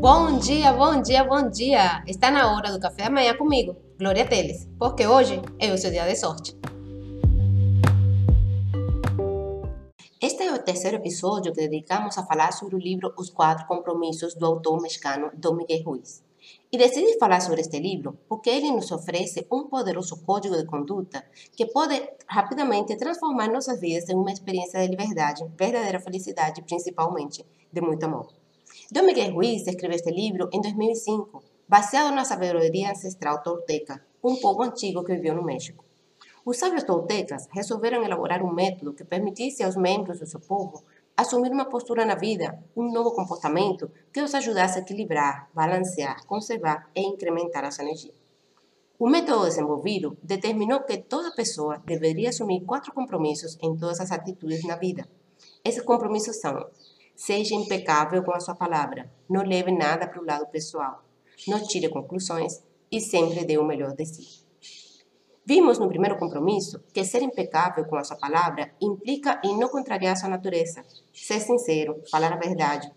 Bom dia, bom dia, bom dia! Está na hora do café da manhã comigo, Glória Teles, porque hoje é o seu dia de sorte. Este é o terceiro episódio que dedicamos a falar sobre o livro Os Quatro Compromissos do autor mexicano Dom Miguel Ruiz. E decidi falar sobre este livro porque ele nos oferece um poderoso código de conduta que pode rapidamente transformar nossas vidas em uma experiência de liberdade, verdadeira felicidade e principalmente de muito amor. Dom Miguel Ruiz escreveu este livro em 2005, baseado na sabedoria ancestral tolteca, um povo antigo que viveu no México. Os sábios toltecas resolveram elaborar um método que permitisse aos membros do seu povo assumir uma postura na vida, um novo comportamento que os ajudasse a equilibrar, balancear, conservar e incrementar a sua energia. O método desenvolvido determinou que toda pessoa deveria assumir quatro compromissos em todas as atitudes na vida. Esses compromissos são Seja impecável com a sua palavra. Não leve nada para o lado pessoal. Não tire conclusões e sempre dê o melhor de si. Vimos no primeiro compromisso que ser impecável com a sua palavra implica em não contrariar sua natureza, ser sincero, falar a verdade.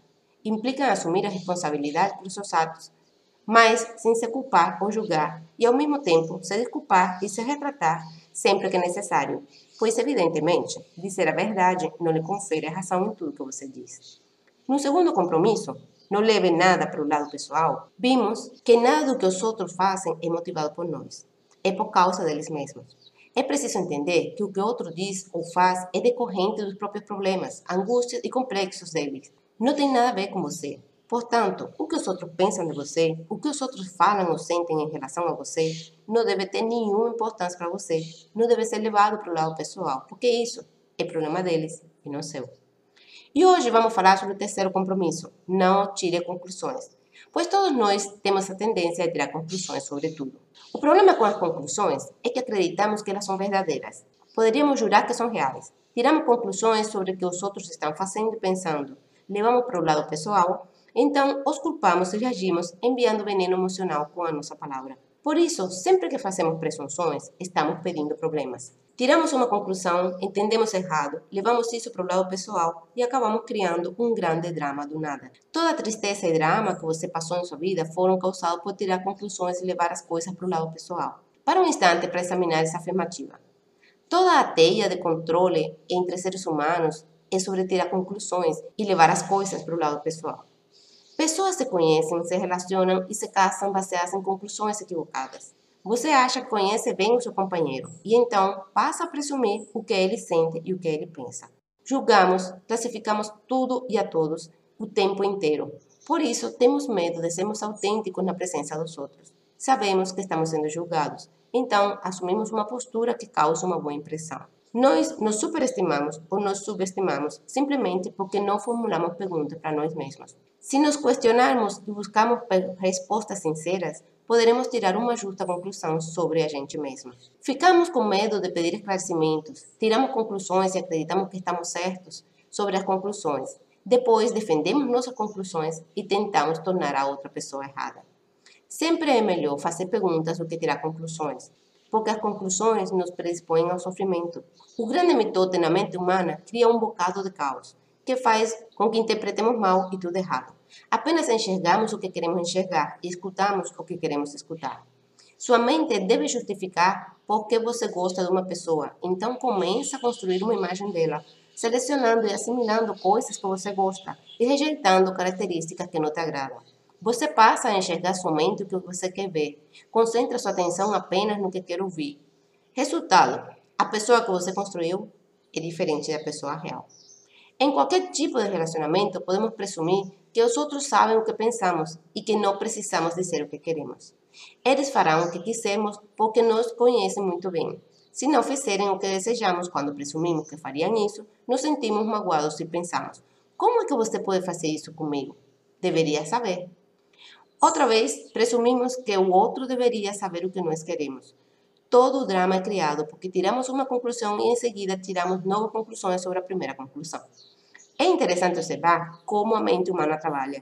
Implica em assumir a responsabilidade pelos seus atos, mas sem se culpar ou julgar, e ao mesmo tempo se desculpar e se retratar sempre que necessário, pois, evidentemente, dizer a verdade não lhe confere a razão em tudo que você diz. No segundo compromisso, não leve nada para o lado pessoal, vimos que nada do que os outros fazem é motivado por nós, é por causa deles mesmos. É preciso entender que o que o outro diz ou faz é decorrente dos próprios problemas, angústias e complexos deles. Não tem nada a ver com você. Portanto, o que os outros pensam de você, o que os outros falam ou sentem em relação a você, não deve ter nenhuma importância para você. Não deve ser levado para o lado pessoal, porque isso é problema deles e não seu. E hoje vamos falar sobre o terceiro compromisso: não tire conclusões. Pois todos nós temos a tendência a tirar conclusões sobre tudo. O problema com as conclusões é que acreditamos que elas são verdadeiras. Poderíamos jurar que são reais. Tiramos conclusões sobre o que os outros estão fazendo e pensando. Levamos para o lado pessoal então, os culpamos e reagimos enviando veneno emocional com a nossa palavra. Por isso, sempre que fazemos presunções, estamos pedindo problemas. Tiramos uma conclusão, entendemos errado, levamos isso para o lado pessoal e acabamos criando um grande drama do nada. Toda tristeza e drama que você passou em sua vida foram causados por tirar conclusões e levar as coisas para o lado pessoal. Para um instante para examinar essa afirmativa. Toda a teia de controle entre seres humanos é sobre tirar conclusões e levar as coisas para o lado pessoal. Pessoas se conhecem, se relacionam e se casam baseadas em conclusões equivocadas. Você acha que conhece bem o seu companheiro e então passa a presumir o que ele sente e o que ele pensa. Julgamos, classificamos tudo e a todos o tempo inteiro. Por isso, temos medo de sermos autênticos na presença dos outros. Sabemos que estamos sendo julgados, então assumimos uma postura que causa uma boa impressão. Nós nos superestimamos ou nos subestimamos simplesmente porque não formulamos perguntas para nós mesmos. Se nos questionarmos e buscarmos respostas sinceras, poderemos tirar uma justa conclusão sobre a gente mesmo. Ficamos com medo de pedir esclarecimentos, tiramos conclusões e acreditamos que estamos certos sobre as conclusões. Depois defendemos nossas conclusões e tentamos tornar a outra pessoa errada. Sempre é melhor fazer perguntas do que tirar conclusões, porque as conclusões nos predispõem ao sofrimento. O grande mitote na mente humana cria um bocado de caos que faz com que interpretemos mal e tudo errado. Apenas enxergamos o que queremos enxergar e escutamos o que queremos escutar. Sua mente deve justificar por que você gosta de uma pessoa, então comece a construir uma imagem dela, selecionando e assimilando coisas que você gosta e rejeitando características que não te agradam. Você passa a enxergar somente o que você quer ver. Concentra sua atenção apenas no que quer ouvir. Resultado: a pessoa que você construiu é diferente da pessoa real. Em qualquer tipo de relacionamento, podemos presumir que os outros sabem o que pensamos e que não precisamos dizer o que queremos. Eles farão o que quisermos porque nos conhecem muito bem. Se não fizerem o que desejamos quando presumimos que fariam isso, nos sentimos magoados e pensamos: como é que você pode fazer isso comigo? Deveria saber. Outra vez, presumimos que o outro deveria saber o que nós queremos. Todo o drama é criado porque tiramos uma conclusão e em seguida tiramos novas conclusões sobre a primeira conclusão. É interessante observar como a mente humana trabalha.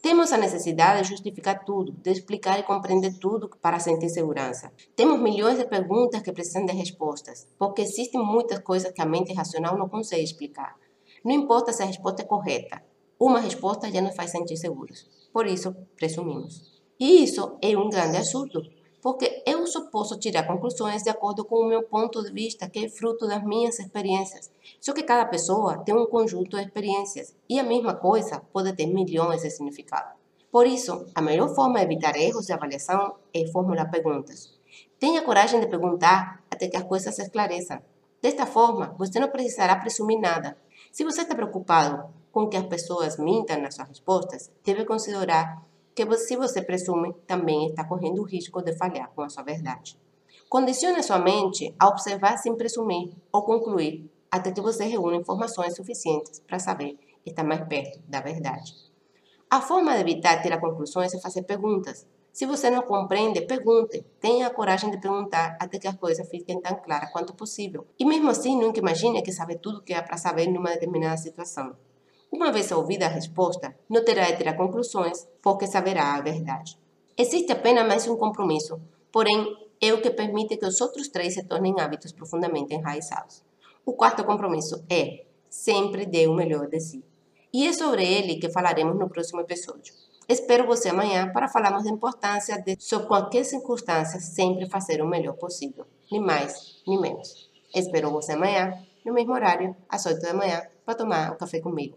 Temos a necessidade de justificar tudo, de explicar e compreender tudo para sentir segurança. Temos milhões de perguntas que precisam de respostas, porque existem muitas coisas que a mente racional não consegue explicar. Não importa se a resposta é correta, uma resposta já nos faz sentir seguros. Por isso presumimos. E isso é um grande absurdo, porque eu só posso tirar conclusões de acordo com o meu ponto de vista, que é fruto das minhas experiências. Só que cada pessoa tem um conjunto de experiências e a mesma coisa pode ter milhões de significados. Por isso, a melhor forma de evitar erros de avaliação é formular perguntas. Tenha coragem de perguntar até que as coisas se esclareçam. Desta forma, você não precisará presumir nada. Se você está preocupado com que as pessoas mintam nas suas respostas, deve considerar que se você presume, também está correndo o risco de falhar com a sua verdade. Condicione sua mente a observar sem presumir ou concluir até que você reúna informações suficientes para saber estar mais perto da verdade. A forma de evitar tirar conclusões é fazer perguntas. Se você não compreende, pergunte. Tenha a coragem de perguntar até que as coisas fiquem tão claras quanto possível. E mesmo assim, nunca imagine que sabe tudo o que há para saber numa determinada situação. Uma vez ouvida a resposta, não terá de tirar conclusões, porque saberá a verdade. Existe apenas mais um compromisso, porém é o que permite que os outros três se tornem hábitos profundamente enraizados. O quarto compromisso é sempre dê o melhor de si. E é sobre ele que falaremos no próximo episódio. Espero você amanhã para falarmos da importância de, sob qualquer circunstância, sempre fazer o melhor possível, nem mais, nem menos. Espero você amanhã, no mesmo horário, às 8 da manhã, para tomar um café comigo.